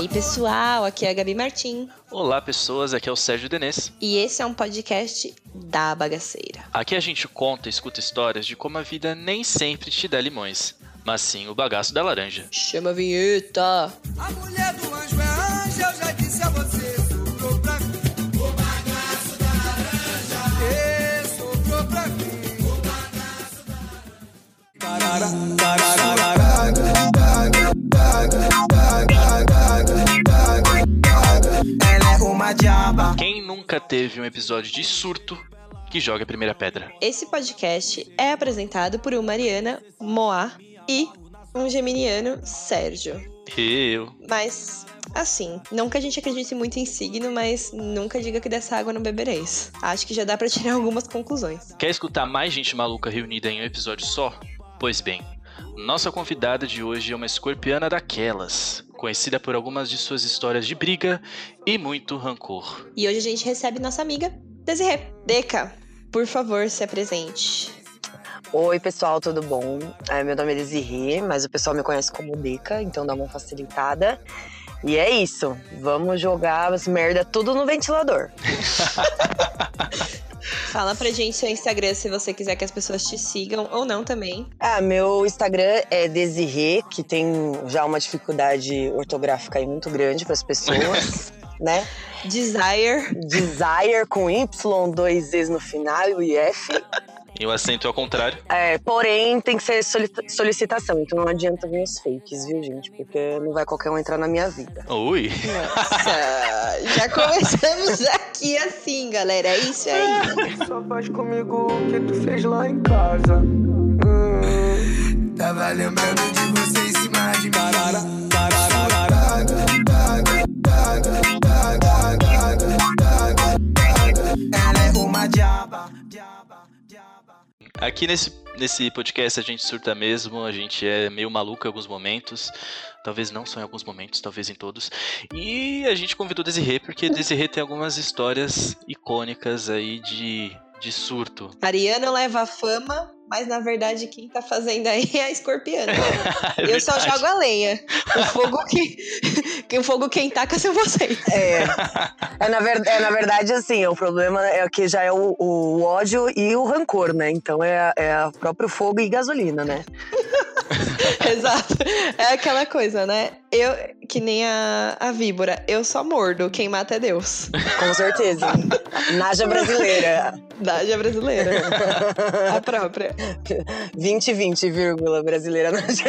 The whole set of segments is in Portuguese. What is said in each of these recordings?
E aí, pessoal, aqui é a Gabi Martim. Olá, pessoas, aqui é o Sérgio Denês. E esse é um podcast da bagaceira. Aqui a gente conta e escuta histórias de como a vida nem sempre te dá limões, mas sim o bagaço da laranja. Chama a vinheta! A mulher do anjo é anjo, eu já disse a você. Soprou pra mim. O bagaço da laranja. E soprou pra mim. O bagaço da laranja. Ela é uma diaba. Quem nunca teve um episódio de surto que joga a primeira pedra? Esse podcast é apresentado por uma Mariana Moá e um geminiano Sérgio. Eu. Mas, assim, não que a gente acredite muito em signo, mas nunca diga que dessa água não bebereis. Acho que já dá pra tirar algumas conclusões. Quer escutar mais gente maluca reunida em um episódio só? Pois bem, nossa convidada de hoje é uma escorpiana daquelas, conhecida por algumas de suas histórias de briga e muito rancor. E hoje a gente recebe nossa amiga Desirê. Deca, por favor, se apresente. Oi, pessoal, tudo bom? É, meu nome é Desirê, mas o pessoal me conhece como Deca, então dá uma facilitada. E é isso, vamos jogar as merda tudo no ventilador. Fala pra gente seu Instagram se você quiser que as pessoas te sigam ou não também. Ah, meu Instagram é Desirê, que tem já uma dificuldade ortográfica aí muito grande para as pessoas, né? Desire. Desire com Y, dois E's no final e F. E o acento é ao contrário. É, porém, tem que ser soli- solicitação, então não adianta vir os fakes, viu, gente? Porque não vai qualquer um entrar na minha vida. Ui. Nossa, já começamos aqui assim, galera. É isso aí. Só faz comigo o que tu fez lá em casa. Hum. Tava lembrando de você em cima de mim. Ela é uma diaba. Aqui nesse, nesse podcast a gente surta mesmo, a gente é meio maluco em alguns momentos. Talvez não só em alguns momentos, talvez em todos. E a gente convidou Desirê porque Desirê tem algumas histórias icônicas aí de, de surto. Ariana leva a fama, mas na verdade quem tá fazendo aí é a escorpiana. É Eu só jogo a lenha. O fogo que, que o fogo quem taca são vocês. É, é, na, ver- é, na verdade, assim, o problema é que já é o, o ódio e o rancor, né? Então é, é o próprio fogo e gasolina, né? Exato. É aquela coisa, né? Eu, que nem a, a víbora, eu só mordo, quem mata é Deus. Com certeza. Naja brasileira. Dádia brasileira. A própria. 2020, vírgula, brasileira Naja.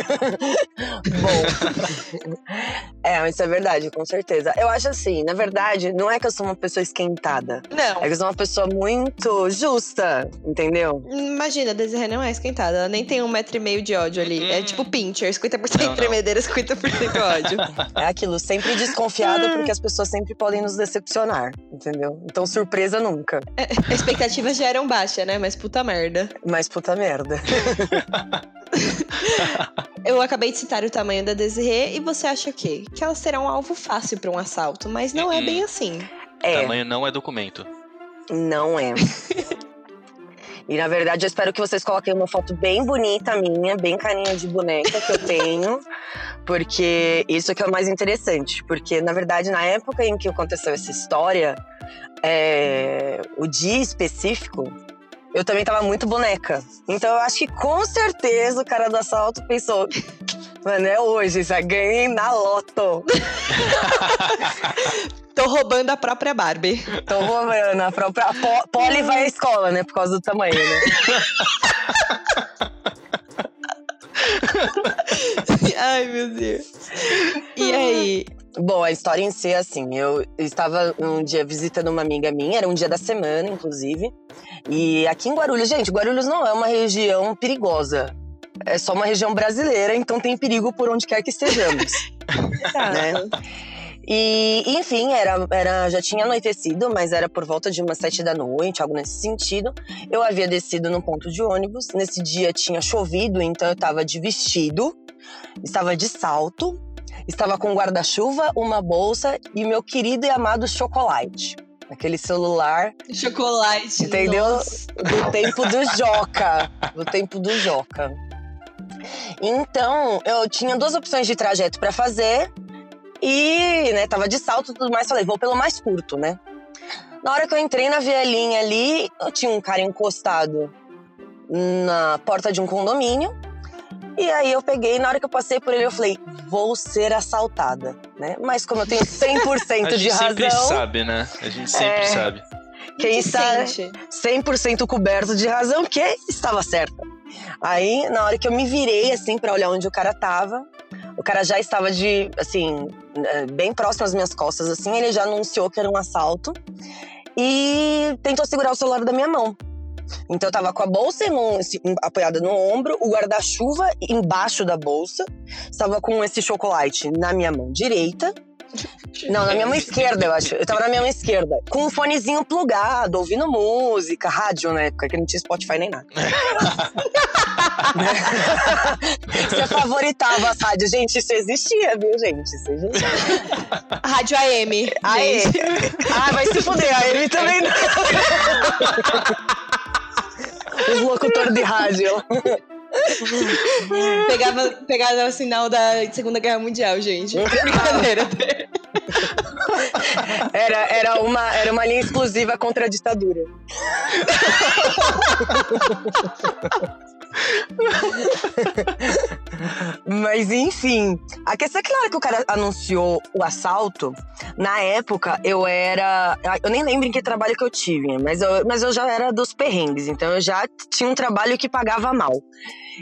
Bom. É, mas isso é verdade, com certeza. Eu acho assim, na verdade, não é que eu sou uma pessoa esquentada. Não. É que eu sou uma pessoa muito justa, entendeu? Imagina, a Desirê não é esquentada. Ela nem tem um metro e meio de ódio ali. É Hum. tipo pincher, 50% Não, não. tremedeira, 50% ódio. É aquilo, sempre desconfiada porque as pessoas sempre podem nos decepcionar, entendeu? Então surpresa nunca. Expectativas já eram baixas, né? Mas puta merda. Mas puta merda. Eu acabei de citar o tamanho da Desirê e você acha o quê? Que ela será um alvo fácil pra um assalto, mas não é Uhum. bem assim. É, Tamanho não é documento. não é. E na verdade eu espero que vocês coloquem uma foto bem bonita minha, bem carinha de boneca que eu tenho, porque isso que é o mais interessante. Porque na verdade na época em que aconteceu essa história, é, o dia específico, eu também tava muito boneca. Então eu acho que com certeza o cara do assalto pensou. Mano, é hoje, já ganhei na loto. Tô roubando a própria Barbie. Tô roubando. A própria a Po- Polly vai à escola, né? Por causa do tamanho, né? Ai, meu Deus. E aí? Bom, a história em si é assim: eu estava um dia visitando uma amiga minha, era um dia da semana, inclusive. E aqui em Guarulhos, gente, Guarulhos não é uma região perigosa. É só uma região brasileira, então tem perigo por onde quer que estejamos. né? E, enfim, era, era, já tinha anoitecido, mas era por volta de umas sete da noite, algo nesse sentido. Eu havia descido no ponto de ônibus. Nesse dia tinha chovido, então eu estava de vestido, estava de salto, estava com guarda-chuva, uma bolsa e meu querido e amado chocolate. Aquele celular Chocolate. Entendeu? nossa. do tempo do Joca. Do tempo do Joca. Então, eu tinha duas opções de trajeto para fazer. E, né, tava de salto e tudo mais, falei, vou pelo mais curto, né? Na hora que eu entrei na vielinha ali, eu tinha um cara encostado na porta de um condomínio. E aí eu peguei, na hora que eu passei por ele, eu falei, vou ser assaltada, né? Mas como eu tenho 100% A de gente sempre razão, sabe, né? A gente sempre É. sabe. quem que está sente? 100% coberto de razão, que estava certa. Aí, na hora que eu me virei, assim, pra olhar onde o cara tava, o cara já estava de, assim, eh, bem próximo às minhas costas, assim, ele já anunciou que era um assalto e tentou segurar o celular da minha mão. Então eu tava com a bolsa assim, apoiada no ombro, o guarda-chuva embaixo da bolsa, estava com esse chocolate na minha mão direita. Não, na minha mão esquerda, eu acho. Eu tava na minha mão esquerda. Com um fonezinho plugado, ouvindo música, rádio na época, que não tinha Spotify nem nada. Você favoritava as rádios. Gente, isso existia, viu, gente? Isso existia. Rádio AM. Gente. Ah, vai se fuder, a Amy também não. Os locutores de rádio. Pegava, pegava o sinal da Segunda Guerra Mundial, gente. Brincadeira. Era, era, uma, era uma linha exclusiva contra a ditadura. Mas enfim, a questão é que na hora que o cara anunciou o assalto, na época eu era. Eu nem lembro em que trabalho que eu tive, mas eu, mas eu já era dos perrengues, então eu já tinha um trabalho que pagava mal.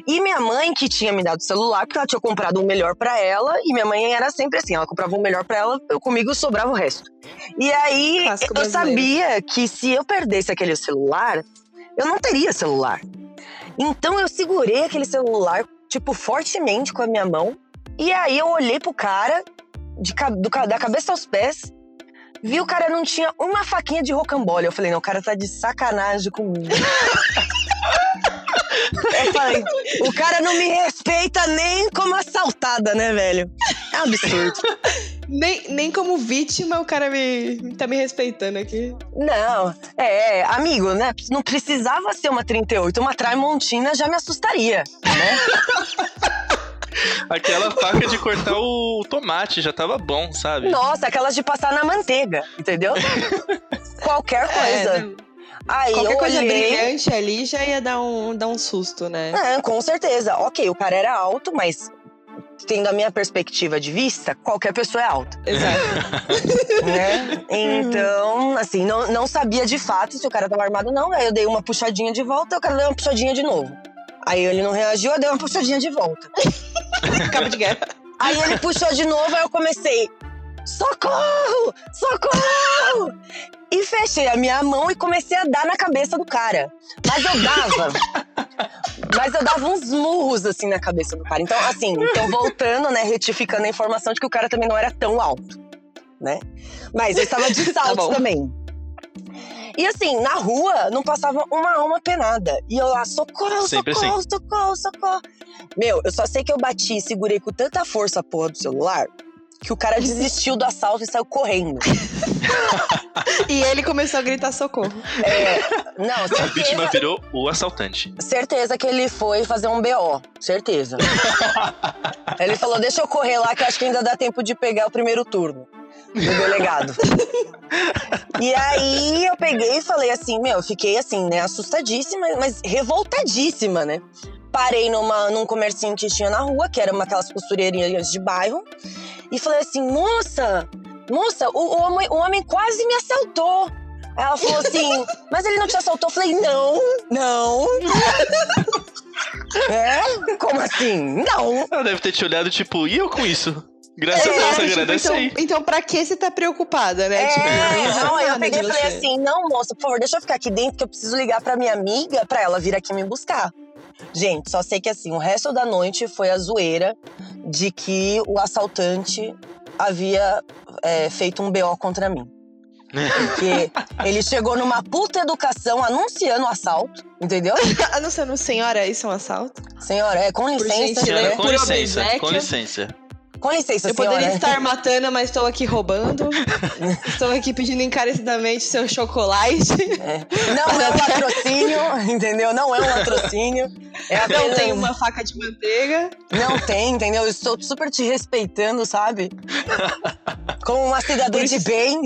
E minha mãe, que tinha me dado o celular, porque ela tinha comprado um melhor pra ela, e minha mãe era sempre assim: ela comprava um melhor pra ela, eu comigo sobrava o resto. E aí eu brasileiro. sabia que se eu perdesse aquele celular, eu não teria celular. Então eu segurei aquele celular, tipo, fortemente com a minha mão. E aí eu olhei pro cara, de, do da cabeça aos pés, vi o cara não tinha uma faquinha de rocambole. Eu falei, não, o cara tá de sacanagem comigo. eu falei, o cara não me respeita nem como assaltada, né, velho? É um absurdo. Nem, nem como vítima o cara me, tá me respeitando aqui. Não, é, amigo, né? Não precisava ser uma 38, uma Tramontina já me assustaria, né? Aquela faca de cortar o tomate já tava bom, sabe? Nossa, aquelas de passar na manteiga, entendeu? Qualquer coisa. É. Aí Qualquer eu coisa olhei. brilhante ali já ia dar um, dar um susto, né? É, com certeza. Ok, o cara era alto, mas tendo a minha perspectiva de vista, qualquer pessoa é alta, Exato. né? Então, assim, não, não sabia de fato se o cara tava armado ou não. Aí eu dei uma puxadinha de volta, o cara deu uma puxadinha de novo. Aí ele não reagiu, eu dei uma puxadinha de volta. Cabo de guerra. Aí ele puxou de novo, aí eu comecei. Socorro! Socorro! E fechei a minha mão e comecei a dar na cabeça do cara. Mas eu dava. mas eu dava uns murros assim na cabeça do cara. Então, assim, então voltando, né, retificando a informação de que o cara também não era tão alto, né? Mas eu estava de salto bom. também. E assim, na rua não passava uma alma penada. E eu lá, socorro, Sempre socorro, socorro, socorro. Meu, eu só sei que eu bati e segurei com tanta força a porra do celular que o cara desistiu do assalto e saiu correndo. E ele começou a gritar socorro. É, não, A vítima certeza, virou o assaltante. certeza que ele foi fazer um BO. Certeza. ele falou: deixa eu correr lá que eu acho que ainda dá tempo de pegar o primeiro turno. Do delegado. e aí eu peguei e falei assim, meu, eu fiquei assim, né, assustadíssima, mas revoltadíssima, né? Parei numa, num comercinho que tinha na rua, que era uma aquelas costureirinhas de bairro, e falei assim, moça, moça, o, o homem, o homem quase me assaltou. Aí ela falou assim, mas ele não te assaltou? Eu falei, não, não. é? Como assim? Não. Ela deve ter te olhado, tipo, e eu com isso? Graças a Exato, Deus, tipo, agradece então, aí. então, pra que você tá preocupada, né? É, Tipo, não não, aí eu peguei e de falei assim: não, moça, por favor, deixa eu ficar aqui dentro que eu preciso ligar pra minha amiga pra ela vir aqui me buscar. Gente, só sei que assim, o resto da noite foi a zoeira de que o assaltante havia é, feito um BO contra mim. Porque ele chegou numa puta educação anunciando o assalto, entendeu? Anunciando, senhora, isso é um assalto? Senhora, é com licença, gentileza. Senhora, né? com Por licença, com licença. Com licença, Eu senhora. poderia estar matando, mas estou aqui roubando. estou aqui pedindo encarecidamente seu chocolate. Não é um latrocínio, entendeu? Não é um latrocínio. É Não apenas- tem uma faca de manteiga. Não tem, entendeu? Eu estou super te respeitando, sabe? Como uma cidadã de bem.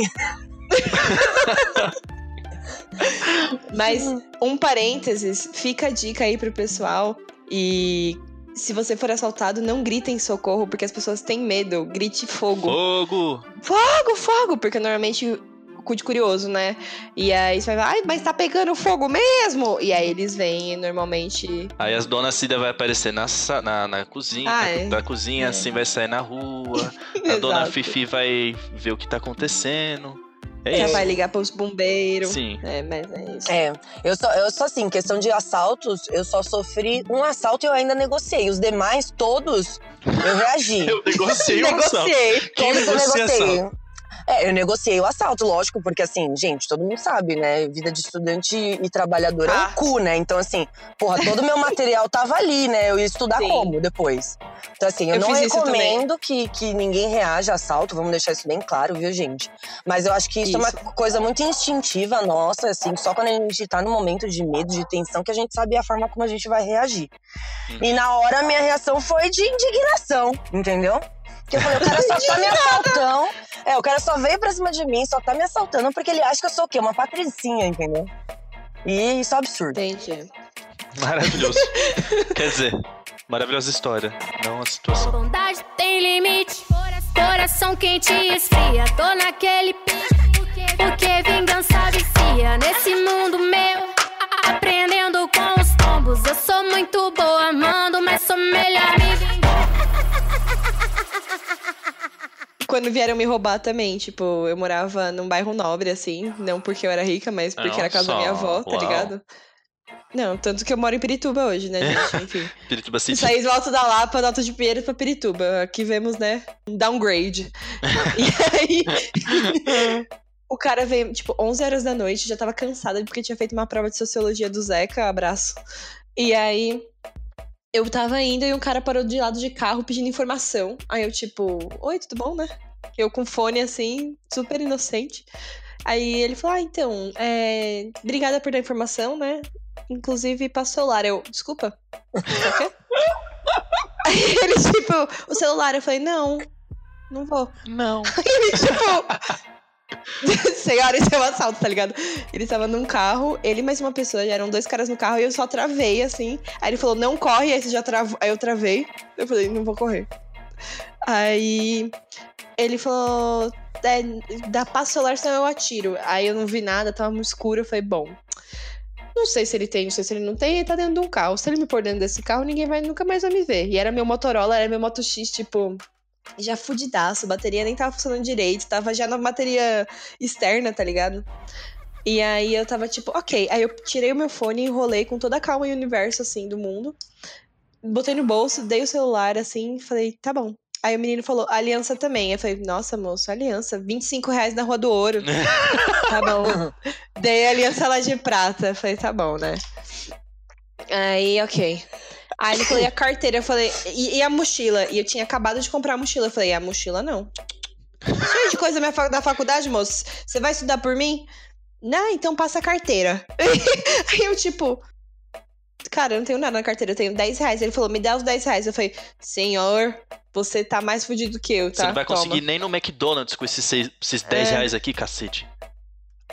Mas um parênteses, fica a dica aí pro pessoal. E se você for assaltado, não gritem socorro, porque as pessoas têm medo. Grite fogo. Fogo! Fogo, fogo! Porque normalmente cu de curioso, né? E aí você vai falar, ai, mas tá pegando fogo mesmo! E aí eles vêm normalmente. Aí as donas Cida vai aparecer na, na, na cozinha, Ah, é. da cozinha, É. assim, vai sair na rua. A dona. Fifi vai ver o que tá acontecendo. É Já isso. vai ligar pros bombeiros. Sim. É, mas é isso. É, eu sou, eu sou assim, questão de assaltos, eu só sofri um assalto e eu ainda negociei. Os demais, todos, eu reagi. Eu negociei o assalto. Negociei. Quem Todos eu negociei. É, eu negociei o assalto, lógico, porque assim, gente, todo mundo sabe, né? Vida de estudante e trabalhador é Ah. um cu, né? Então, assim, porra, todo o meu material tava ali, né? Eu ia estudar Sim. como depois? Então, assim, eu, Eu não isso recomendo que, que ninguém reaja a assalto, vamos deixar isso bem claro, viu, gente? Mas eu acho que isso, é uma Isso. coisa muito instintiva nossa, assim, só quando a gente tá num momento de medo, de tensão, que a gente sabe a forma como a gente vai reagir. Uhum. E na hora, a minha reação foi de indignação, entendeu? Porque eu falei, o cara só tá me assaltando. É, o cara só veio pra cima de mim, só tá me assaltando porque ele acha que eu sou o quê? Uma patricinha, entendeu? E isso é absurdo. Entendi. Maravilhoso. Quer dizer, maravilhosa história. Não a situação. Bondade tem limite. Coração quente e esfria. Tô naquele pique. Porque, porque vingança vicia. Nesse mundo meu, a- aprendendo com os tombos. Eu sou muito boa, amando, mas sou melhor me vingar. Quando vieram me roubar também, tipo, eu morava num bairro nobre, assim. Não porque eu era rica, mas porque era a casa da minha avó, tá uau. ligado? Não, tanto que eu moro em Pirituba hoje, né, gente? Enfim. Pirituba City. Saí do Alto da Lapa, do Alto de Pinheiros pra Pirituba. Aqui vemos, né, um downgrade. e aí... O cara veio, tipo, 11 horas da noite, já tava cansada porque tinha feito uma prova de sociologia do Zeca, abraço. E aí, eu tava indo e um cara parou de lado de carro pedindo informação. Aí eu, tipo, oi, tudo bom, né? Eu com fone assim, super inocente. Aí ele falou: Ah, então, é... obrigada por dar informação, né? Inclusive, passa o celular. Eu, desculpa. Aí ele, tipo, o celular. Eu falei: Não, não vou. Não. Ele, tipo. Senhora, esse é um assalto, tá ligado? Ele tava num carro, ele mais uma pessoa, já eram dois caras no carro, e eu só travei, assim. Aí ele falou, não corre, aí você já travou. Aí eu travei. Eu falei, não vou correr. Aí ele falou, é, dá passo celular, senão eu atiro. Aí eu não vi nada, tava muito escuro, eu falei, bom. Não sei se ele tem, não sei se ele não tem, ele tá dentro de um carro. Se ele me pôr dentro desse carro, ninguém vai, nunca mais vai me ver. E era meu Motorola, era meu Moto X, tipo, já fudidaço, a bateria nem tava funcionando direito, tava já na bateria externa, tá ligado? E aí eu tava tipo, ok. Aí eu tirei o meu fone, enrolei com toda a calma e universo, assim, do mundo. Botei no bolso, dei o celular, assim, falei, tá bom. Aí o menino falou, aliança também. Eu falei, nossa, moço, aliança, 25 reais na Rua do Ouro. tá bom. Dei a aliança lá de prata. Eu falei, tá bom, né? Aí, ok. Aí ele falou, e a carteira? Eu falei, e, e a mochila? E eu tinha acabado de comprar a mochila. Eu falei, a mochila não. Cheio de coisa da faculdade, moço. Você vai estudar por mim? Não, então passa a carteira. Aí eu, tipo, cara, eu não tenho nada na carteira, eu tenho 10 reais. Ele falou, me dá os 10 reais. Eu falei, senhor, você tá mais fudido que eu, tá? Você não vai Toma. conseguir nem no McDonald's com esses, seis, esses 10 É. reais aqui, cacete.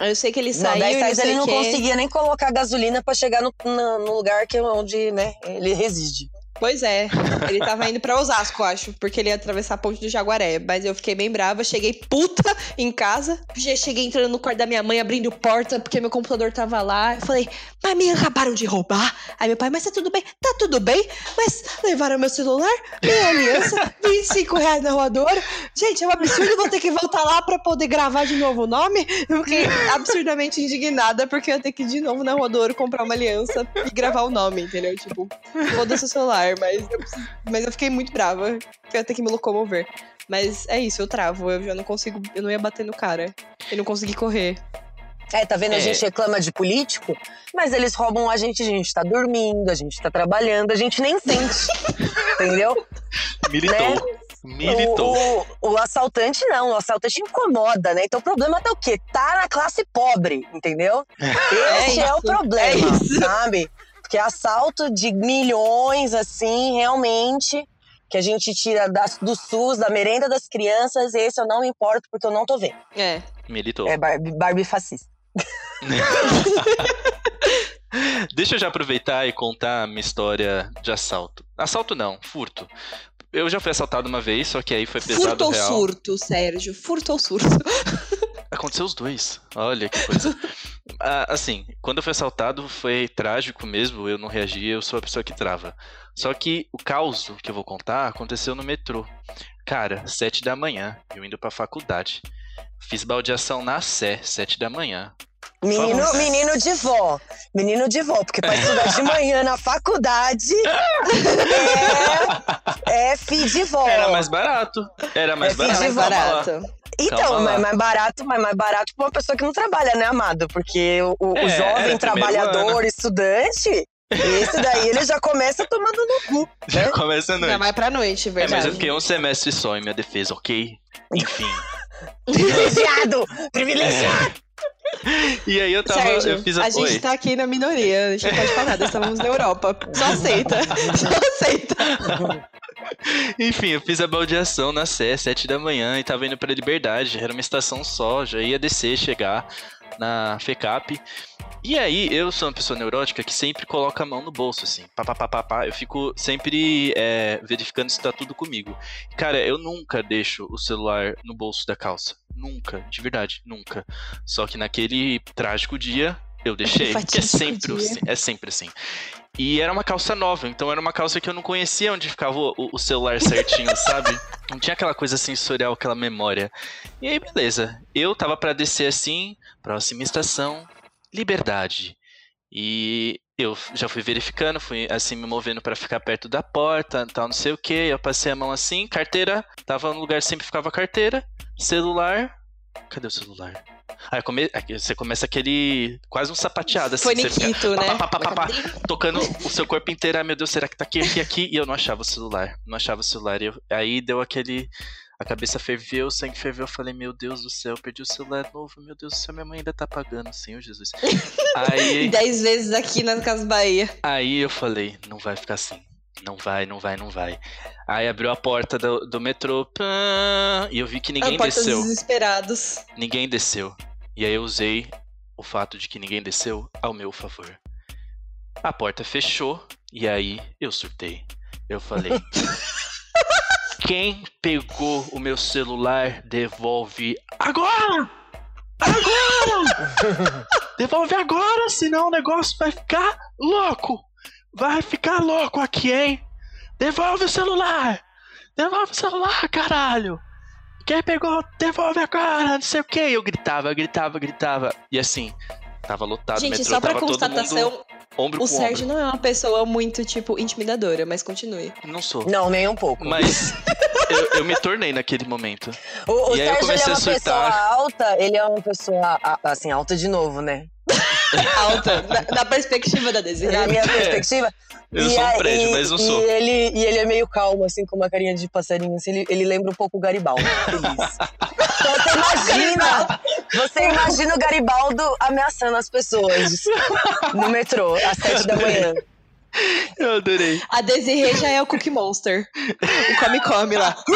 Eu sei que ele Não, saiu 10 não sei ele não conseguia nem colocar gasolina pra chegar no, no- no lugar que, onde né, ele reside. Pois é, ele tava indo pra Osasco, acho, porque ele ia atravessar a ponte do Jaguaré. Mas eu fiquei bem brava, cheguei puta em casa. Já cheguei entrando no quarto da minha mãe, abrindo porta, porque meu computador tava lá. Eu falei, mas me acabaram de roubar. Aí meu pai, mas tá tudo bem? Tá tudo bem, mas levaram meu celular, minha aliança, 25 reais na roadora. Gente, é um absurdo, vou ter que voltar lá pra poder gravar de novo o nome. Eu fiquei absurdamente indignada, porque eu ia ter que ir de novo na roadora comprar uma aliança e gravar o nome, entendeu? Tipo, foda-se o celular, mas eu, preciso- mas eu fiquei muito brava, eu ia ter que me locomover. Mas é isso, eu travo, eu já não consigo, eu não ia bater no cara. Eu não consegui correr. É, tá vendo? A É. gente reclama de político, mas eles roubam a gente, a gente tá dormindo, a gente tá trabalhando, a gente nem sente. entendeu? Militou. Militou. O, o- o assaltante não, o assaltante incomoda, né? Então o problema tá o quê? Tá na classe pobre, entendeu? Esse é, isso, o problema, é sabe? Porque assalto de milhões, assim, realmente, que a gente tira das- do SUS, da merenda das crianças, esse eu não me importo porque eu não tô vendo. É. Militou. É Barbie, Barbie fascista. Deixa eu já aproveitar e contar a minha história de assalto. Assalto não, furto. Eu já fui assaltado uma vez, só que aí foi pesado Furto ou real. surto, Sérgio? Furto ou surto? Aconteceu os dois. Olha que coisa. Ah, assim, quando eu fui assaltado foi trágico mesmo, eu não reagi, eu sou a pessoa que trava. Só que o caos que eu vou contar aconteceu no metrô. Cara, sete da manhã, eu indo pra faculdade. Fiz baldeação na Sé, sete da manhã. Menino, Vamos. menino de vó. Menino de vó, porque pra estudar de manhã na faculdade é, é fi de vó. Era mais barato. Era mais É barato. É mais barato. Então, mas mais barato, mas mais barato pra uma pessoa que não trabalha, né, amado? Porque o, o É, jovem trabalhador, estudante, esse daí ele já começa tomando no cu. Já começa a noite. Já vai pra noite, É, verdade. mas eu fiquei um semestre só em minha defesa, ok? Enfim. Privilegiado! Privilegiado! E aí eu tava. Sérgio, eu fiz a. a gente Oi. tá aqui na minoria, a gente não pode falar nada, estamos na Europa. Só aceita. Só aceita. Enfim, eu fiz a baldeação na Sé, sete da manhã, e tava indo pra Liberdade. Era uma estação só, já ia descer, chegar na FECAP. E aí, eu sou uma pessoa neurótica que sempre coloca a mão no bolso, assim. Pá, pá, pá, pá, pá. Eu fico sempre é, verificando se tá tudo comigo. Cara, eu nunca deixo o celular no bolso da calça. Nunca, de verdade, nunca. Só que naquele trágico dia, eu deixei. Porque é sempre, assim, é sempre assim. E era uma calça nova, então era uma calça que eu não conhecia onde ficava o, o celular certinho, sabe? Não tinha aquela coisa sensorial, aquela memória. E aí, beleza. Eu tava pra descer assim, próxima estação, Liberdade. E eu já fui verificando, fui assim me movendo pra ficar perto da porta, tal, não sei o que. Eu passei a mão assim, carteira, tava no lugar sempre ficava a carteira, celular. Cadê o celular? Aí come... aí você começa aquele. quase um sapateado assim. Você fica né? pá, pá, pá, tocando o seu corpo inteiro. Ai meu Deus, será que tá aqui, aqui, aqui? E eu não achava o celular. Não achava o celular. E eu- aí deu aquele. A cabeça ferveu, o sangue ferveu. Eu falei, meu Deus do céu, perdi o celular novo. Meu Deus do céu, minha mãe ainda tá pagando, Senhor Jesus. Aí, Dez vezes aqui nas Casas Bahia. aí eu falei, não vai ficar assim. Não vai, não vai, não vai. Aí abriu a porta do, do metrô. pã, e eu vi que ninguém a desceu. dos desesperados. Ninguém desceu. E aí eu usei o fato de que ninguém desceu ao meu favor. A porta fechou e aí eu surtei. Eu falei: Quem pegou o meu celular devolve agora! Agora! Devolve agora, senão o negócio vai ficar louco! Vai ficar louco aqui, hein? Devolve o celular! Devolve o celular, caralho! Quem pegou, devolve agora, não sei o que. Eu gritava, gritava, gritava. E assim, tava lotado Gente, metrô, só pra constatação, mundo ombro o com Sérgio não é uma pessoa muito, tipo, intimidadora, mas continue. ombro. Não sou. Não, nem um pouco. Mas eu, eu me tornei naquele momento. O, o E aí eu Sérgio ele é uma pessoa alta, ele é uma pessoa, assim, alta de novo, né? Alta, na, na perspectiva da Na Desiree. minha perspectiva. Eu E sou um a- prédio, e- mas não e sou. Ele, e ele é meio calmo, assim, com uma carinha de passarinho. Assim, ele, ele lembra um pouco o Garibaldo. Então você imagina, você imagina o Garibaldo ameaçando as pessoas no metrô, às sete da manhã. Eu adorei. A Desiree já é o Cookie Monster. O come-come lá.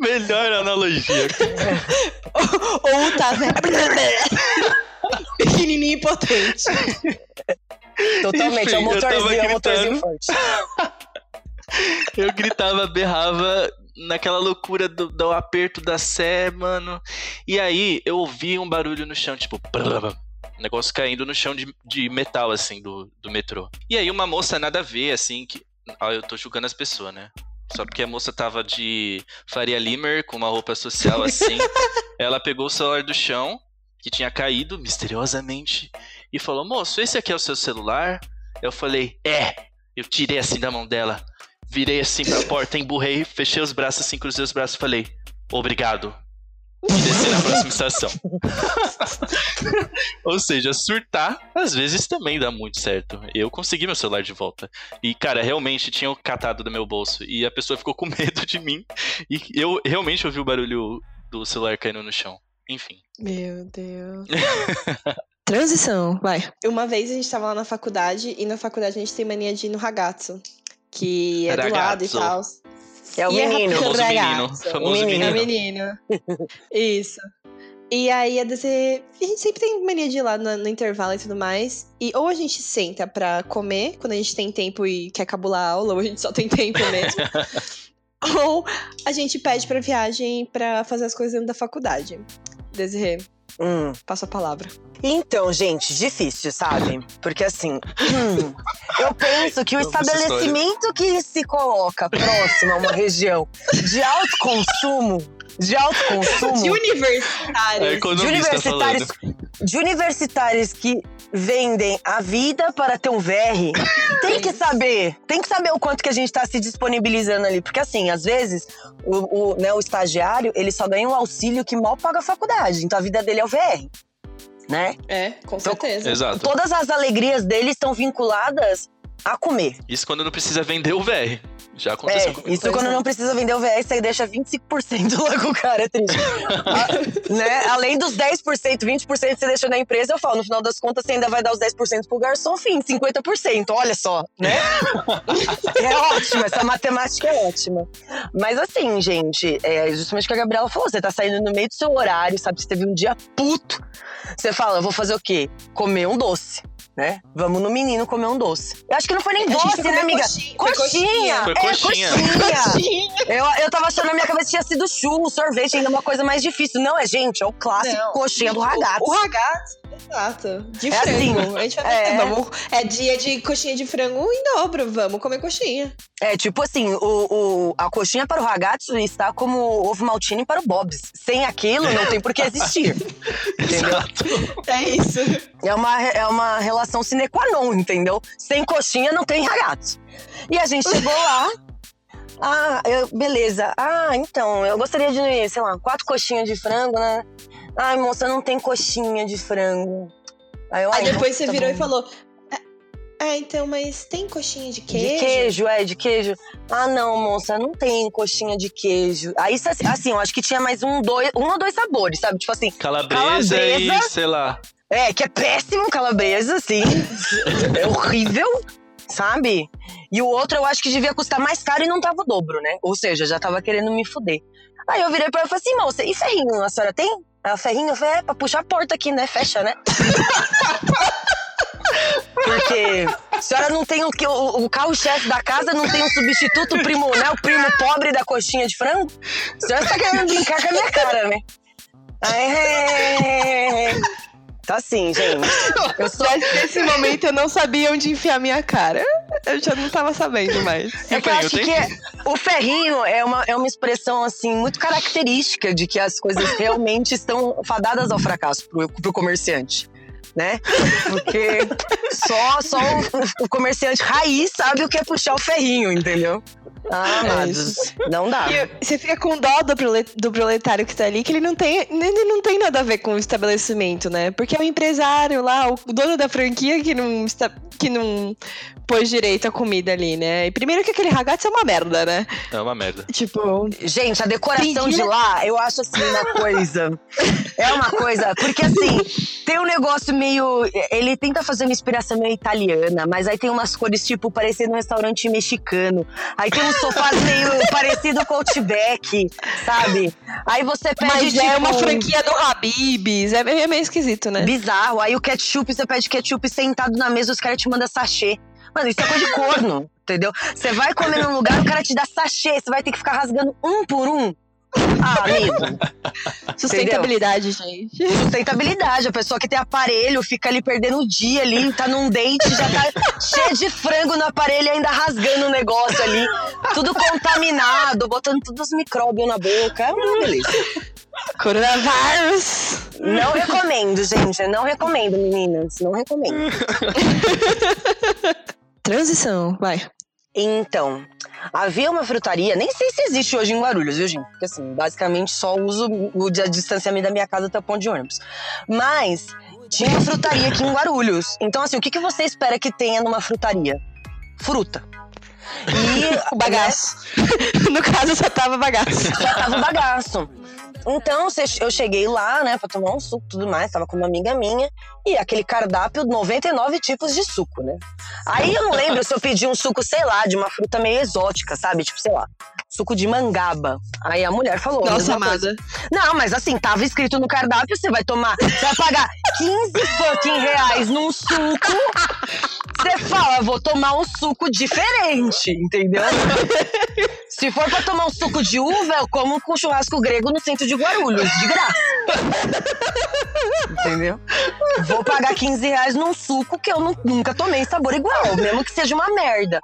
Melhor analogia. Ou o Taverna. Pequenininho e potente. Totalmente, é um Enfim, eu tava motorzinho, é um motorzinho forte. Eu gritava, berrava naquela loucura do, do aperto da sé, mano. E aí eu ouvi um barulho no chão, tipo. brrr, um negócio caindo no chão de, de metal, assim, do, do metrô. E aí uma moça nada a ver, assim, que. Ó, eu tô julgando as pessoas, né? Só porque a moça tava de Faria Limer, com uma roupa social assim. ela pegou o celular do chão, que tinha caído misteriosamente, e falou: Moço, esse aqui é o seu celular? Eu falei: É. Eu tirei assim da mão dela, virei assim pra porta, emburrei, fechei os braços assim, cruzei os braços e falei: Obrigado. E desci na próxima estação. Ou seja, surtar às vezes também dá muito certo. Eu consegui meu celular de volta. E, cara, realmente tinha catado do meu bolso. E a pessoa ficou com medo de mim. E eu realmente ouvi o barulho do celular caindo no chão. Enfim. Meu Deus. Transição, vai. Uma vez a gente tava lá na faculdade e na faculdade a gente tem mania de ir no ragazzo, que é do lado e tal. É o E é menino. Famoso menino. Ragazzo. Famoso menino. É menino. menino. Isso. E aí a DC. A gente sempre tem mania de ir lá no, no intervalo e tudo mais. E ou a gente senta pra comer, quando a gente tem tempo e quer cabular a aula, ou a gente só tem tempo mesmo. ou a gente pede pra viagem pra fazer as coisas dentro da faculdade. Desirê, Hum. passo a palavra. Então, gente, difícil, sabe? Porque assim, hum, eu penso que o estabelecimento que se coloca próximo a uma região de alto consumo, de alto De consumo, É universitários. de economista universitários, falando. de universitários que vendem a vida para ter um VR, tem que saber, tem que saber o quanto que a gente está se disponibilizando ali, porque assim, às vezes o, o, né, o estagiário ele só ganha um auxílio que mal paga a faculdade, então a vida dele é o VR, né? É, com Então, certeza. Exato. Todas as alegrias dele estão vinculadas a comer. Isso quando não precisa vender o VR. Já aconteceu É, comigo. isso quando não precisa vender o VR, você deixa 25% lá com o cara, é triste. Ah, né? Além dos 10%, 20% que você deixou na empresa, eu falo, no final das contas, você ainda vai dar os 10% pro garçom, fim, 50%, olha só, né? é ótimo, essa matemática é ótima. Mas assim, gente, é justamente o que a Gabriela falou, você tá saindo no meio do seu horário, sabe? Você teve um dia puto. Você fala, eu vou fazer o quê? Comer um doce. Né? Vamos no menino comer um doce. Eu acho que não foi nem doce, né, amiga? coxinha, foi Coxinha! Foi É, coxinha. coxinha. Eu, eu tava achando na minha cabeça que tinha sido churro, sorvete, ainda uma coisa mais difícil. Não, é, gente, é o clássico Não. coxinha do ragazzo. O ragazzo, exato. De É frango. assim, a gente vai é. vamos, é dia de coxinha de frango em dobro. Vamos comer coxinha. É, tipo assim, o, o- a coxinha para o ragazzo está como o ovo maltine para o Bob's. Sem aquilo, não tem por que existir. entendeu? Exato. É isso. É uma, é uma relação sine qua non, entendeu? Sem coxinha não tem ragazzo. E a gente chegou lá. Ah, eu- beleza. Ah, então, eu gostaria de, sei lá, quatro coxinhas de frango, né? Ai, moça, não tem coxinha de frango. Aí, eu, Aí "Ah, então depois você tá virou bom." e falou: Ah, então, mas tem coxinha de queijo? De queijo, é, de queijo. Ah, não, moça, não tem coxinha de queijo. Aí, assim, assim, eu acho que tinha mais um, dois, um ou dois sabores, sabe? Tipo assim, Calabresa, e, Calabresa. sei lá. é, que é péssimo calabresa, assim. é horrível, sabe? E o outro eu acho que devia custar mais caro e não tava o dobro, né? Ou seja, já tava querendo me fuder. Aí eu virei pra ela e falei assim, moça, e ferrinho a senhora tem? O ferrinho, é, pra puxar a porta aqui, né? Fecha, né? Porque a senhora não tem o, que- o, o carro-chefe da casa, não tem um substituto, primo, né? O primo pobre da coxinha de frango. A senhora tá querendo brincar com a minha cara, né? Aí, tá assim, gente. Eu sou. Nesse, momento eu não sabia onde enfiar minha cara. Eu já não tava sabendo mais. É que eu acho que é- o ferrinho é uma, é uma expressão, assim, muito característica de que as coisas realmente estão fadadas ao fracasso pro, pro comerciante. Né? Porque só, só o, o comerciante raiz sabe o que é puxar o ferrinho, entendeu? Ah, É amados, não dá. E você fica com dó do proletário que tá ali, que ele não tem, ele não tem nada a ver com o estabelecimento, né? Porque é o empresário lá, o dono da franquia que não, está, que não pôs direito a comida ali, né? E primeiro que aquele ragazzo é uma merda, né? É uma merda. Tipo, Gente, a decoração de lá, eu acho assim uma coisa. É uma coisa. Porque assim, tem um negócio meio. Ele tenta fazer uma inspiração meio italiana, mas aí tem umas cores, tipo, parecendo um restaurante mexicano. Aí tem uns sofás meio parecido com o Outback, sabe? Aí você pede. mas tipo, é uma franquia do Habibs, é, é meio esquisito, né? Bizarro. Aí o ketchup, você pede ketchup sentado na mesa, os caras te mandam sachê. Mano, isso é coisa de corno, entendeu? Você vai comer num lugar, o cara te dá sachê, você vai ter que ficar rasgando um por um. Ah, amigo. Sustentabilidade, gente. Sustentabilidade. A pessoa que tem aparelho fica ali perdendo o dia ali, tá num date, já tá cheia de frango no aparelho ainda rasgando o negócio ali. Tudo contaminado, botando todos os micróbios na boca. É uma beleza. Coronavírus! Não recomendo, gente. Não recomendo, meninas. Não recomendo. Transição, vai. Então, havia uma frutaria, nem sei se existe hoje em Guarulhos, viu, gente? Porque assim, basicamente só uso o distanciamento da minha casa até o ponto de ônibus. Mas tinha uma frutaria aqui em Guarulhos. Então, assim, o que, que você espera que tenha numa frutaria? Fruta. E O bagaço. no caso, só tava bagaço. só tava bagaço. Então eu cheguei lá, né, pra tomar um suco e tudo mais, tava com uma amiga minha, e aquele cardápio, 99 tipos de suco, né? Aí eu não lembro se eu pedi um suco, sei lá, de uma fruta meio exótica, sabe? Tipo, sei lá, suco de mangaba. Aí a mulher falou. Nossa, mesma coisa. amada. Não, mas assim, tava escrito no cardápio, você vai tomar, você vai pagar 15 fucking reais num suco. Você fala, vou tomar um suco diferente, entendeu? Se for pra tomar um suco de uva, eu como com churrasco grego no centro de Guarulhos, de graça. Entendeu? Vou pagar 15 reais num suco que eu nu- nunca tomei sabor igual, mesmo que seja uma merda.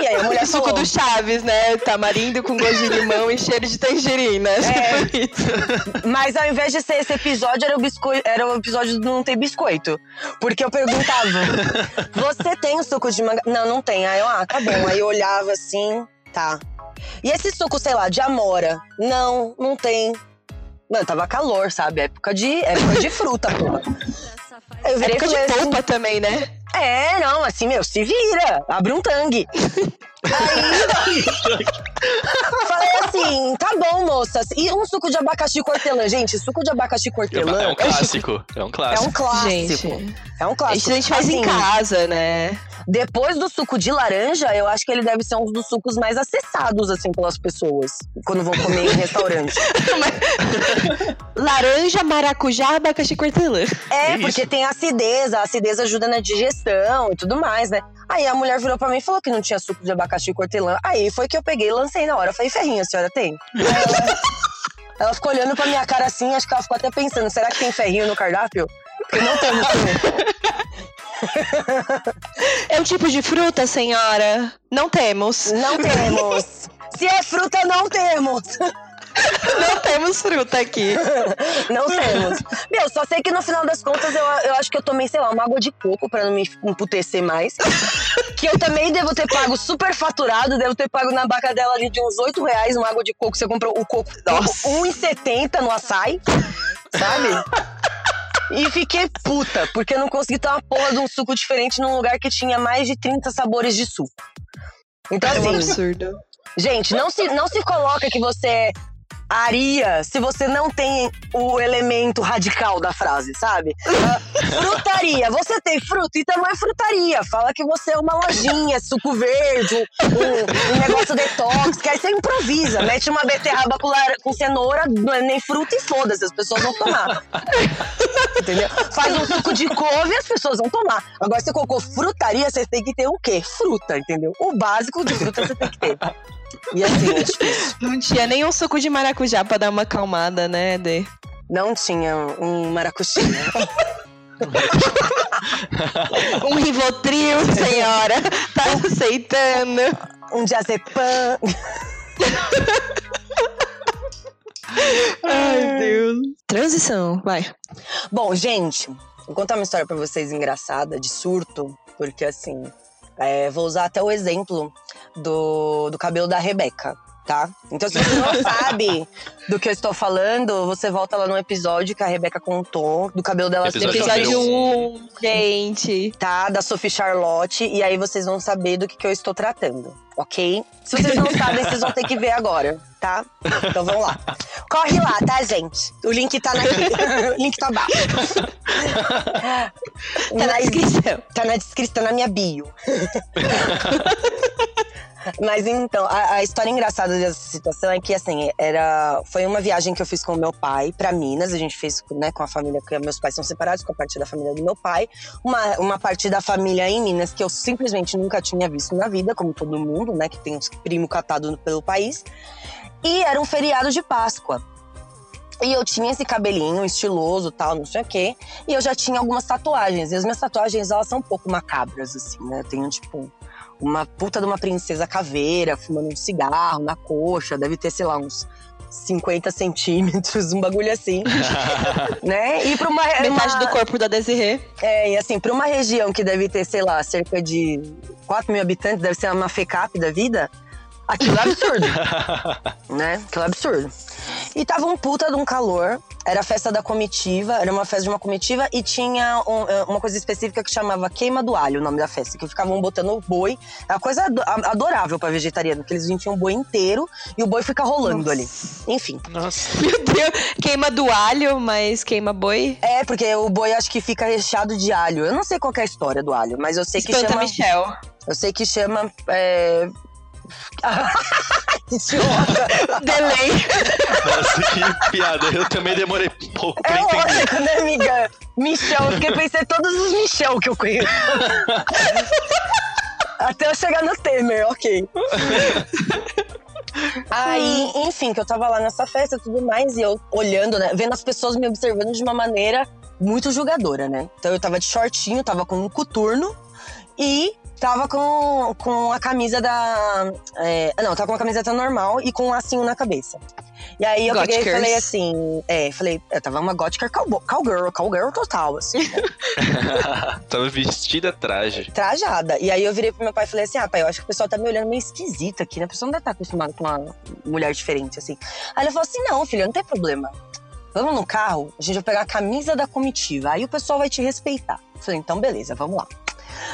E aí a mulher O suco falou, do Chaves, né? Tamarindo com gosto de limão e cheiro de tangerina. É. Tipo. Mas ao invés de ser esse episódio, era o, biscoi... era o episódio do Não Tem Biscoito. Porque eu perguntava: Você tem o suco de manga? Não, não tem. Aí eu, ah, tá bom. Aí eu olhava assim, tá. E esse suco, sei lá, de amora? Não, não tem. Mano, tava calor, sabe? Época de, época de fruta. Aí Eu virei Época de falei assim, polpa também, né? É, não, assim, meu, se vira, abre um tangue. Aí, falei assim, tá bom, moças. E um suco de abacaxi cortelã, gente, suco de abacaxi cortelã É um clássico. É um é clássico. um clássico. Gente, É um clássico. gente, a gente faz em Assim, casa, né? Depois do suco de laranja, eu acho que ele deve ser um dos sucos mais acessados, assim, pelas pessoas. Quando vão comer em restaurante. Laranja, maracujá, abacaxi cortelã. É, Que porque tem acidez, a acidez ajuda na digestão e tudo mais, né? Aí a mulher virou pra mim e falou que não tinha suco de abacaxi e cortelã. Aí foi que eu peguei e lancei na hora. Eu falei, ferrinho, a senhora tem? Ela, ela ficou olhando pra minha cara assim, acho que ela ficou até pensando, será que tem ferrinho no cardápio? Porque não tem no É um tipo de fruta, senhora? Não temos. Não temos. Se é fruta, não temos. Não temos fruta aqui. Não temos. Meu, só sei que no final das contas eu, eu acho que eu tomei, sei lá, uma água de coco pra não me emputecer mais. Que eu também devo ter pago super faturado, devo ter pago na bacadela ali de uns 8 reais uma água de coco. Você comprou o coco Nossa. 1,70 no açaí, sabe? E fiquei puta, porque eu não consegui ter uma porra de um suco diferente num lugar que tinha mais de 30 sabores de suco. Então, É um assim, absurdo. Gente, não se, não se coloca que você é aria se você não tem o elemento radical da frase, sabe? Ah, frutaria. Você tem fruta, então é frutaria. Fala que você é uma lojinha, suco verde, um, um negócio detox, que aí você improvisa. Mete uma beterraba com, lar- com cenoura, é nem fruta e foda-se, as pessoas vão tomar. Entendeu? Faz um suco de couve e as pessoas vão tomar. Agora, você colocou frutaria, você tem que ter o quê? Fruta, entendeu? O básico de fruta você tem que ter. E assim, é difícil. Não tinha nem um suco de maracujá pra dar uma acalmada, né, Dê? Não tinha um maracuxi. Um Rivotril, senhora. Tá aceitando. um diazepam. Ai, Deus. Transição, vai. Bom, gente, vou contar uma história pra vocês engraçada, de surto, porque assim, é, vou usar até o exemplo do, do cabelo da Rebeca. Tá? Então, se você não sabe do que eu estou falando, você volta lá no episódio que a Rebeca contou do cabelo dela ser Episódio Episódio número 1, gente. tá? Da Sophie Charlotte. E aí vocês vão saber do que, que eu estou tratando, ok? Se vocês não sabem, vocês vão ter que ver agora, tá? Então vamos lá. Corre lá, tá, gente? O link tá na o link tá abaixo. Tá na Mas- descrição. Tá na descrição, na minha bio. Mas então, a, a história engraçada dessa situação é que, assim, era, foi uma viagem que eu fiz com o meu pai pra Minas. A gente fez né, com a família, que meus pais são separados, com a parte da família do meu pai. Uma, uma parte da família em Minas que eu simplesmente nunca tinha visto na vida, como todo mundo, né? Que tem uns primo catado pelo país. E era um feriado de Páscoa. E eu tinha esse cabelinho estiloso, tal, não sei o quê. E eu já tinha algumas tatuagens. E as minhas tatuagens, elas são um pouco macabras, assim, né? Eu tenho, tipo, uma puta de uma princesa caveira, fumando um cigarro na coxa. Deve ter, sei lá, uns 50 centímetros, um bagulho assim, né? E pra uma... Metade uma- do corpo da Desirê. É, e assim, pra uma região que deve ter, sei lá, cerca de 4 mil habitantes, deve ser uma FECAP da vida, aquilo é absurdo né? Aquilo é absurdo. E tava um puta de um calor. Era a festa da comitiva, era uma festa de uma comitiva e tinha um- eh, uma coisa específica que chamava queima do alho, o nome da festa, que ficavam botando o boi. É uma coisa ado- adorável pra vegetariano, porque eles vinham o boi inteiro e o boi fica rolando ali. Enfim. Nossa. Meu Deus, queima do alho, mas queima boi. É, porque o boi acho que fica recheado de alho. Eu não sei qual que é a história do alho, mas eu sei que Espanta chama. Michel. Eu sei que chama. É... Idiota. Delay. Nossa, que piada. Eu também demorei pouco pra É entender. lógico, né, amiga? Michel, porque pensei todos os Michel que eu conheço. Até eu chegar no Temer, ok. Aí, enfim, que eu tava lá nessa festa e tudo mais, e eu olhando, né, vendo as pessoas me observando de uma maneira muito julgadora, né? Então eu tava de shortinho, tava com um coturno e tava com, com a camisa da. é, não, tava com a camiseta normal e com um lacinho na cabeça. E aí eu peguei e falei assim, é, falei, eu tava uma gótica cowgirl, cowgirl total, assim, Tava vestida traje. trajada. E aí eu virei pro meu pai e falei assim, ah, pai, eu acho que o pessoal tá me olhando meio esquisita aqui, né? A pessoa não deve estar acostumada com uma mulher diferente, assim. Aí ele falou assim, não, filho, não tem problema. Vamos no carro, a gente vai pegar a camisa da comitiva, aí o pessoal vai te respeitar. Eu falei, então beleza, vamos lá.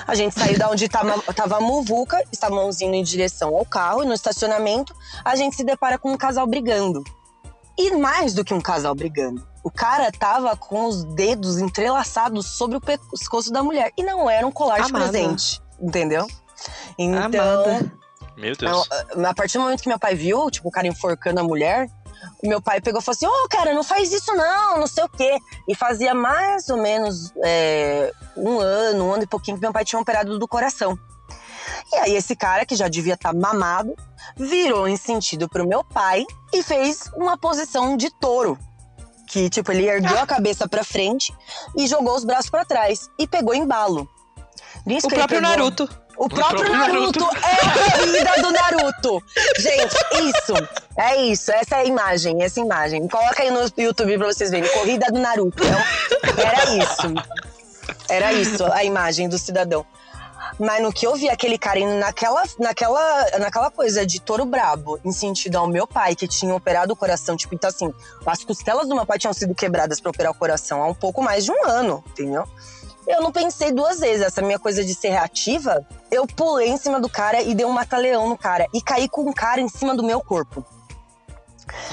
A gente saiu da onde tava, tava a muvuca, estávamos indo em direção ao carro, e no estacionamento a gente se depara com um casal brigando. E mais do que um casal brigando, o cara tava com os dedos entrelaçados sobre o pescoço da mulher. E não era um colar de Amada. presente, entendeu? Então, Amada. Meu Deus. a partir do momento que meu pai viu, tipo, o cara enforcando a mulher, o meu pai pegou e falou assim: Ô, cara, não faz isso não, não sei o quê. E fazia mais ou menos é, um ano, um ano e pouquinho que meu pai tinha operado do coração. E aí, esse cara, que já devia estar mamado, virou em sentido pro meu pai e fez uma posição de touro. Que, tipo, ele ergueu a cabeça pra frente e jogou os braços pra trás. E pegou embalo. Nisso O próprio pegou- Naruto. O próprio, Naruto, Naruto. é a corrida do Naruto. Gente, isso. É isso. Essa é a imagem. Essa imagem. Coloca aí no YouTube pra vocês verem. Corrida do Naruto. Um- Era isso. Era isso, a imagem do cidadão. Mas no que eu vi aquele cara indo naquela, naquela, naquela coisa de touro brabo, em sentido ao meu pai, que tinha operado o coração, tipo, então assim, as costelas do meu pai tinham sido quebradas pra operar o coração há um pouco mais de um ano, entendeu? Eu não pensei duas vezes. Essa minha coisa de ser reativa, eu pulei em cima do cara e dei um mata-leão no cara. E caí com um cara em cima do meu corpo.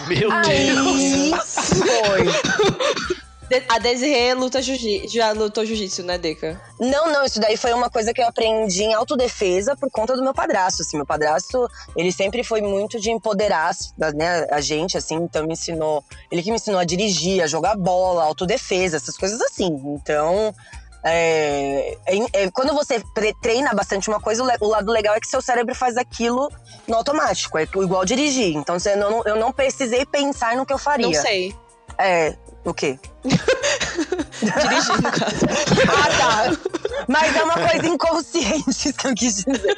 Meu Aí Deus. foi. A Desirê luta jiu já lutou jiu-jitsu, né, Deca? Não, não, isso daí foi uma coisa que eu aprendi em autodefesa por conta do meu padrasto, assim. Meu padrasto, ele sempre foi muito de empoderar né, a gente, assim, então me ensinou... Ele que me ensinou a dirigir, a jogar bola, autodefesa, essas coisas assim. Então... é, é- é- quando você tre- treina bastante uma coisa, o, o lado legal é que seu cérebro faz aquilo no automático, é igual dirigir. Então você não- eu não precisei pensar no que eu faria. Não sei. É, o quê? Dirigir, no caso. Ah, tá. Mas é uma coisa inconsciente, isso que eu quis dizer.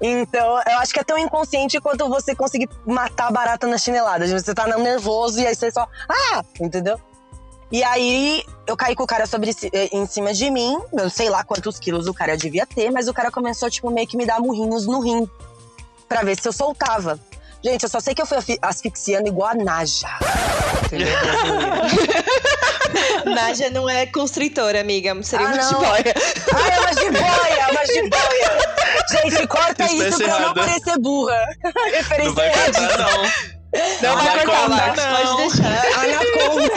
Então, eu acho que é tão inconsciente quanto você conseguir matar a barata na chinelada. Você tá nervoso e aí você só. Ah! Entendeu? E aí, eu caí com o cara sobre, eh, em cima de mim. Eu não sei lá quantos quilos o cara devia ter, mas o cara começou, tipo, meio que me dar murrinhos no rim. Pra ver se eu soltava. Gente, eu só sei que eu fui asfi- asfixiando igual a Naja. Entendeu? Naja não é constritora, amiga. Seria Ah, uma não. jiboia. Ai, é uma jiboia, é uma jiboia. Gente, corta isso pra eu não parecer burra. Referência Não vai cortar, não. Não vai cortar, não. Pode deixar. Anaconda.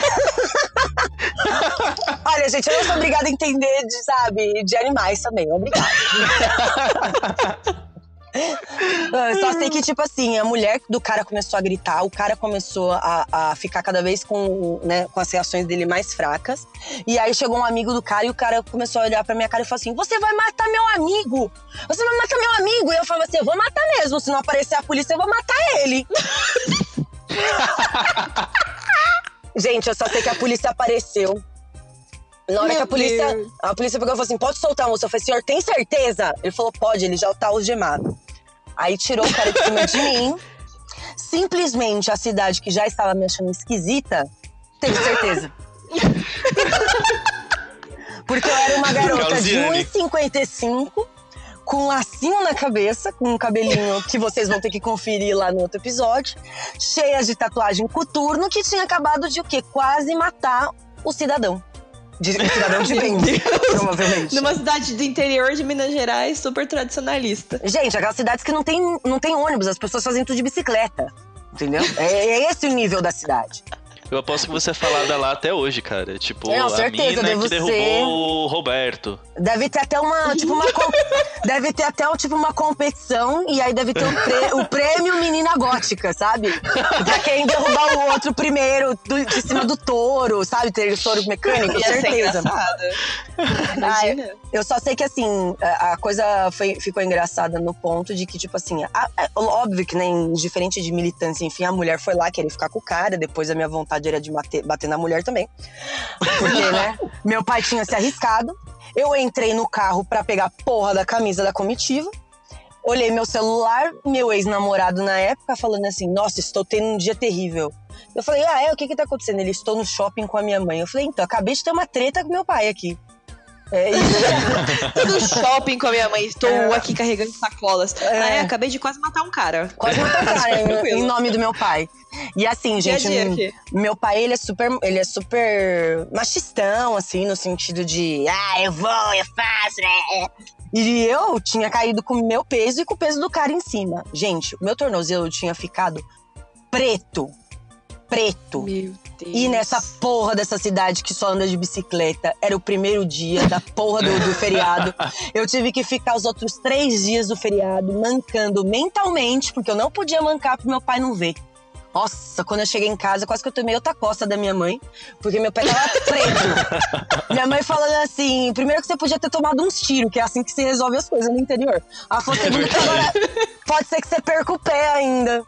Olha, gente, eu não sou obrigada a entender de, sabe, de animais também. Obrigada. Eu só sei que, tipo assim, a mulher do cara começou a gritar, o cara começou a, a ficar cada vez com, né, com as reações dele mais fracas. E aí chegou um amigo do cara e o cara começou a olhar pra minha cara e falou assim: Você vai matar meu amigo! Você vai matar meu amigo! E eu falava assim: Eu vou matar mesmo. Se não aparecer a polícia, eu vou matar ele. Gente, eu só sei que a polícia apareceu. Na hora Meu que a polícia. Deus. A polícia pegou e falou assim: pode soltar a moça. Eu falei, senhor, tem certeza? Ele falou, pode, ele já tá algemado. Aí tirou o cara de cima de mim. Simplesmente a cidade que já estava me achando esquisita, teve certeza. Porque eu era uma garota de Causiane. 1,55, com um lacinho na cabeça, com um cabelinho que vocês vão ter que conferir lá no outro episódio, cheia de tatuagem coturno, que tinha acabado de o quê? Quase matar o cidadão. De, o cidadão de bem, provavelmente. Numa cidade do interior de Minas Gerais, super tradicionalista. Gente, aquelas cidades que não tem, não tem ônibus, as pessoas fazem tudo de bicicleta. Entendeu? É, é esse o nível da cidade. Eu aposto que você é falada lá até hoje, cara. Tipo, Não, a certeza, mina devo que derrubou ser. o Roberto. Deve ter até uma, tipo, uma com- deve ter até tipo uma competição e aí deve ter o, prê- o prêmio menina gótica, sabe? Pra quem derrubar o outro primeiro do- de cima do touro, sabe? Ter o touro mecânico, Ia certeza. Imagina. Eu só sei que assim, a coisa foi- ficou engraçada no ponto de que, tipo assim, a- a- óbvio que nem diferente de militância, enfim, a mulher foi lá querer ficar com o cara, depois a minha vontade era de bater, bater na mulher também. Porque, né? Meu pai tinha se arriscado. Eu entrei no carro pra pegar a porra da camisa da comitiva. Olhei meu celular, meu ex-namorado na época, falando assim: Nossa, estou tendo um dia terrível. Eu falei: Ah, é? O que que tá acontecendo? Ele, estou no shopping com a minha mãe. Eu falei: Então, acabei de ter uma treta com meu pai aqui. É isso. Tô no shopping com a minha mãe, estou É. aqui carregando sacolas. É. Ah, é, acabei de quase matar um cara. Quase matou o cara em, Tranquilo. em nome do meu pai. E assim, gente, dia hum, meu pai, ele é super, ele é super machistão, assim, no sentido de, ah, eu vou, eu faço, né? E eu tinha caído com o meu peso e com o peso do cara em cima. Gente, o meu tornozelo tinha ficado preto. Preto. Meu Deus. E nessa porra dessa cidade que só anda de bicicleta, era o primeiro dia da porra do, do feriado. Eu tive que ficar os outros três dias do feriado mancando mentalmente, porque eu não podia mancar pro meu pai não ver. Nossa, quando eu cheguei em casa, quase que eu tomei outra costa da minha mãe, porque meu pé tava preto. minha mãe falando assim: primeiro que você podia ter tomado uns tiros, que é assim que se resolve as coisas no interior. Ela falou: segundo que agora pode ser que você perca o pé ainda.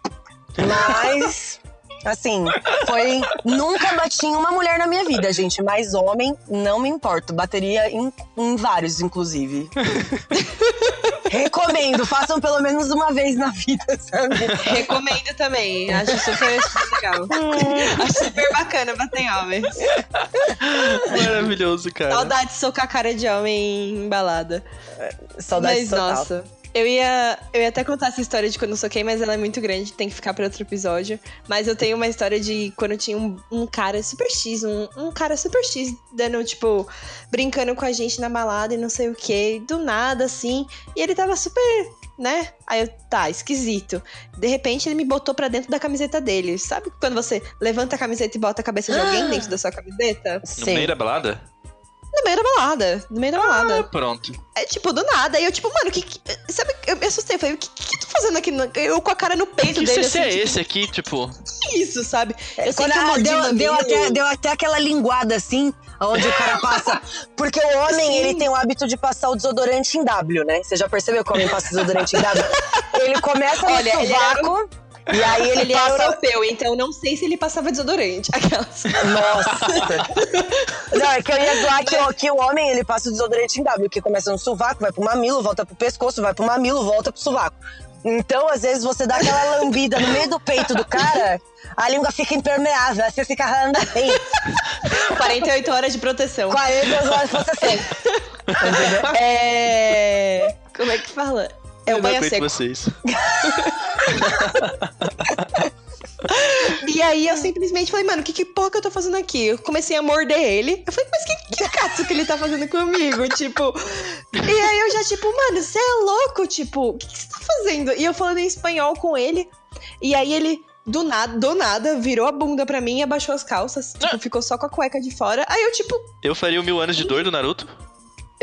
Mas. Assim, foi. Nunca bati em uma mulher na minha vida, gente. Mas homem, não me importo. Bateria em, em vários, inclusive. Recomendo, façam pelo menos uma vez na vida, sabe? Recomendo também. Acho super, super legal. Acho super bacana bater em homens. Maravilhoso, cara. Saudade de socar a cara de homem embalada. Saudade mas, total. nossa. Eu ia, eu ia até contar essa história de quando eu soquei, mas ela é muito grande, tem que ficar pra outro episódio. Mas eu tenho uma história de quando tinha um, um cara super X, um, um cara super X, dando, tipo, brincando com a gente na balada e não sei o que, do nada, assim. E ele tava super, né? Aí eu, tá, esquisito. De repente ele me botou pra dentro da camiseta dele. Sabe quando você levanta a camiseta e bota a cabeça de alguém dentro da sua camiseta? No Sim. meio da balada? No meio da balada. No meio da balada. Ah, pronto. É tipo, do nada. E eu, tipo, mano, que. que- sabe, eu me assustei. Falei, o que, que, que tu fazendo aqui? no- Eu com a cara no peito Que dele, CC assim, é tipo, esse aqui, tipo? que isso, sabe? Eu sei Quando que eu deu, deu, até, deu até aquela linguada assim, onde o cara passa. Porque o homem, Sim. ele tem o hábito de passar o desodorante em W, né? Você já percebeu que o homem passa desodorante em W? Ele começa no Olha, ele sovaco, e aí ele, Ele, é passa. europeu, então não sei se ele passava desodorante. Aquelas. Nossa! Não, é que eu ia zoar que, o- que o homem ele passa o desodorante em W, que começa no sovaco, vai pro mamilo, volta pro pescoço, vai pro mamilo, volta pro sovaco. Então, às vezes, você dá aquela lambida no meio do peito do cara, a língua fica impermeável, você fica ralando bem. 48 horas de proteção. 40 horas de. Entendeu? É. Como é que fala? É eu o aguento seco. vocês. E aí eu simplesmente falei, mano, que, que porra que eu tô fazendo aqui? Eu comecei a morder ele. Eu falei, mas que, que cato que ele tá fazendo comigo? Tipo. E aí eu já, tipo, mano, você é louco? Tipo, o que, que você tá fazendo? E eu falando em espanhol com ele. E aí ele. Do nada, do nada, virou a bunda pra mim e abaixou as calças. Tipo, ficou só com a cueca de fora. Aí eu, tipo, Eu faria o mil anos de dor do Naruto?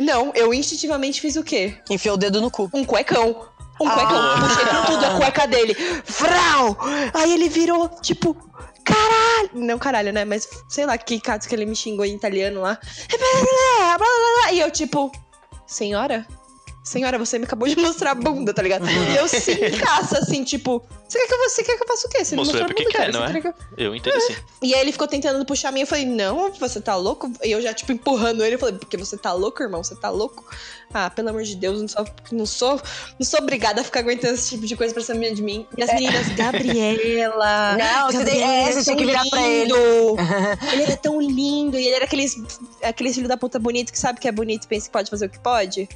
Não, eu instintivamente fiz o quê? Enfiou o dedo no cu. Um cuecão. Um Ah. cuecão. Puxei com tudo a cueca dele. Vrau! Aí ele virou, tipo, caralho. Não caralho, né? Mas sei lá que caso que ele me xingou em italiano lá. E eu, tipo, senhora? Senhora, você me acabou de mostrar a bunda, tá ligado? E eu sim, caça, assim, tipo, você quer que eu, você quer que eu faça o quê? Você me Mostrou mostrou a bunda, quer, cara. não é? que eu- Eu entendo assim. E aí ele ficou tentando puxar a mim. Eu falei, não, você tá louco? E eu já, tipo, empurrando ele. Eu falei, porque você tá louco, irmão? Você tá louco? Ah, pelo amor de Deus, não sou, não sou, não sou obrigada a ficar aguentando esse tipo de coisa pra cima de mim. E as meninas, Gabriela. Não, você, tem, Gabriela, é, ele você é tinha que tão virar pra ele. lindo. Ele era tão lindo. E ele era aqueles, aqueles filho da puta bonito que sabe que é bonito e pensa que pode fazer o que pode.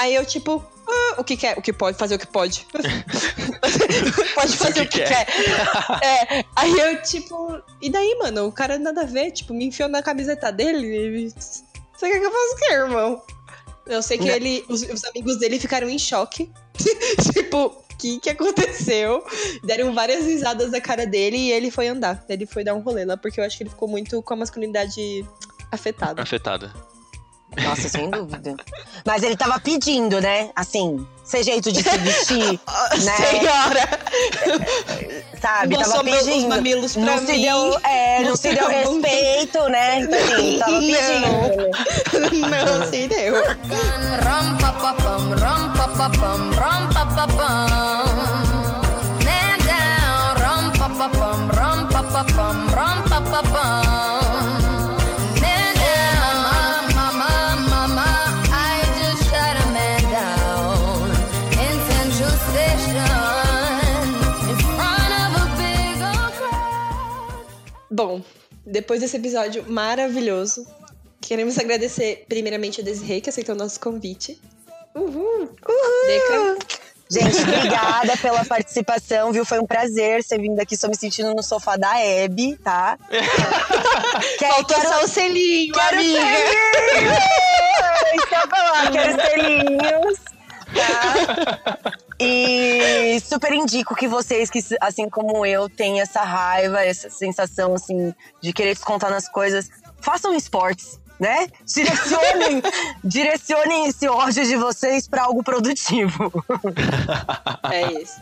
Aí eu, tipo, ah, o que quer? O que pode? Fazer o que pode. pode fazer o que, quer. É, aí eu, tipo, e daí, mano? O cara nada a ver, tipo, me enfiou na camiseta dele. e- Você quer que eu faça o quê, irmão? Eu sei que Não. ele, os, os amigos dele ficaram em choque. tipo, o que que aconteceu? Deram várias risadas da cara dele e ele foi andar. Ele foi dar um rolê lá, porque eu acho que ele ficou muito com a masculinidade afetada. Afetada. Nossa, sem dúvida. Mas ele tava pedindo, né? Assim, ser jeito de se vestir, né? Senhora! sabe? Mostrou tava pedindo. mamilos pra não se mim. deu, é, não se deu bunda. respeito, né? Então, assim, tava pedindo. Não, sim, deu. Rum pa pa pum, rum pa pa pum, rum pa pa pum. Bom, depois desse episódio maravilhoso, queremos agradecer primeiramente a Desirê, que aceitou o nosso convite. Uhul! Deca, Gente, obrigada pela participação, viu? Foi um prazer você vindo aqui. Estou me sentindo no sofá da Hebe, tá? Quero, faltou quero, só o selinho, quero amiga! selinhos! Isso falar, quero selinhos, tá? E super indico que vocês, que assim como eu, têm essa raiva, essa sensação, assim, de querer descontar nas coisas, façam esportes. Né? Direcionem, direcionem esse ódio de vocês para algo produtivo. É isso.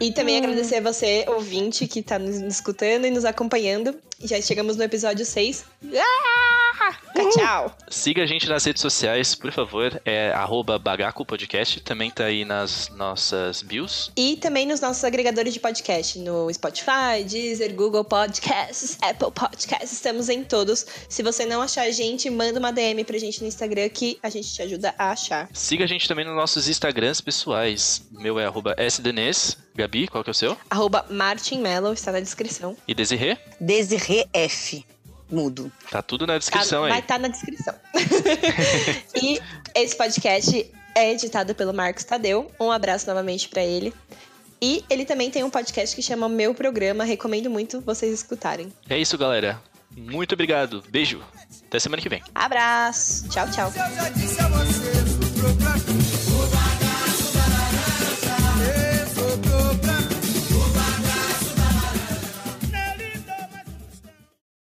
E também agradecer a você, ouvinte, que tá nos escutando e nos acompanhando. Já chegamos no episódio 6. Ah! Tchau! Siga a gente nas redes sociais, por favor. É arroba Bagaco Podcast. Também tá aí nas nossas bios. E também nos nossos agregadores de podcast, no Spotify, Deezer, Google Podcasts, Apple Podcasts, estamos em todos. Se você não achar a gente, manda uma DM pra gente no Instagram que a gente te ajuda a achar. Siga a gente também nos nossos Instagrams pessoais. O meu é arroba sdnes. Gabi, qual que é o seu? Arroba Martin Mello, está na descrição. E Desirê? Desirê F. Mudo. Tá tudo na descrição Tá- aí. Vai estar na descrição. e esse podcast é editado pelo Marcos Tadeu. Um abraço novamente pra ele. E ele também tem um podcast que chama Meu Programa. Recomendo muito vocês escutarem. É isso, galera. Muito obrigado. Beijo. Até semana que vem. Abraço. Tchau, tchau.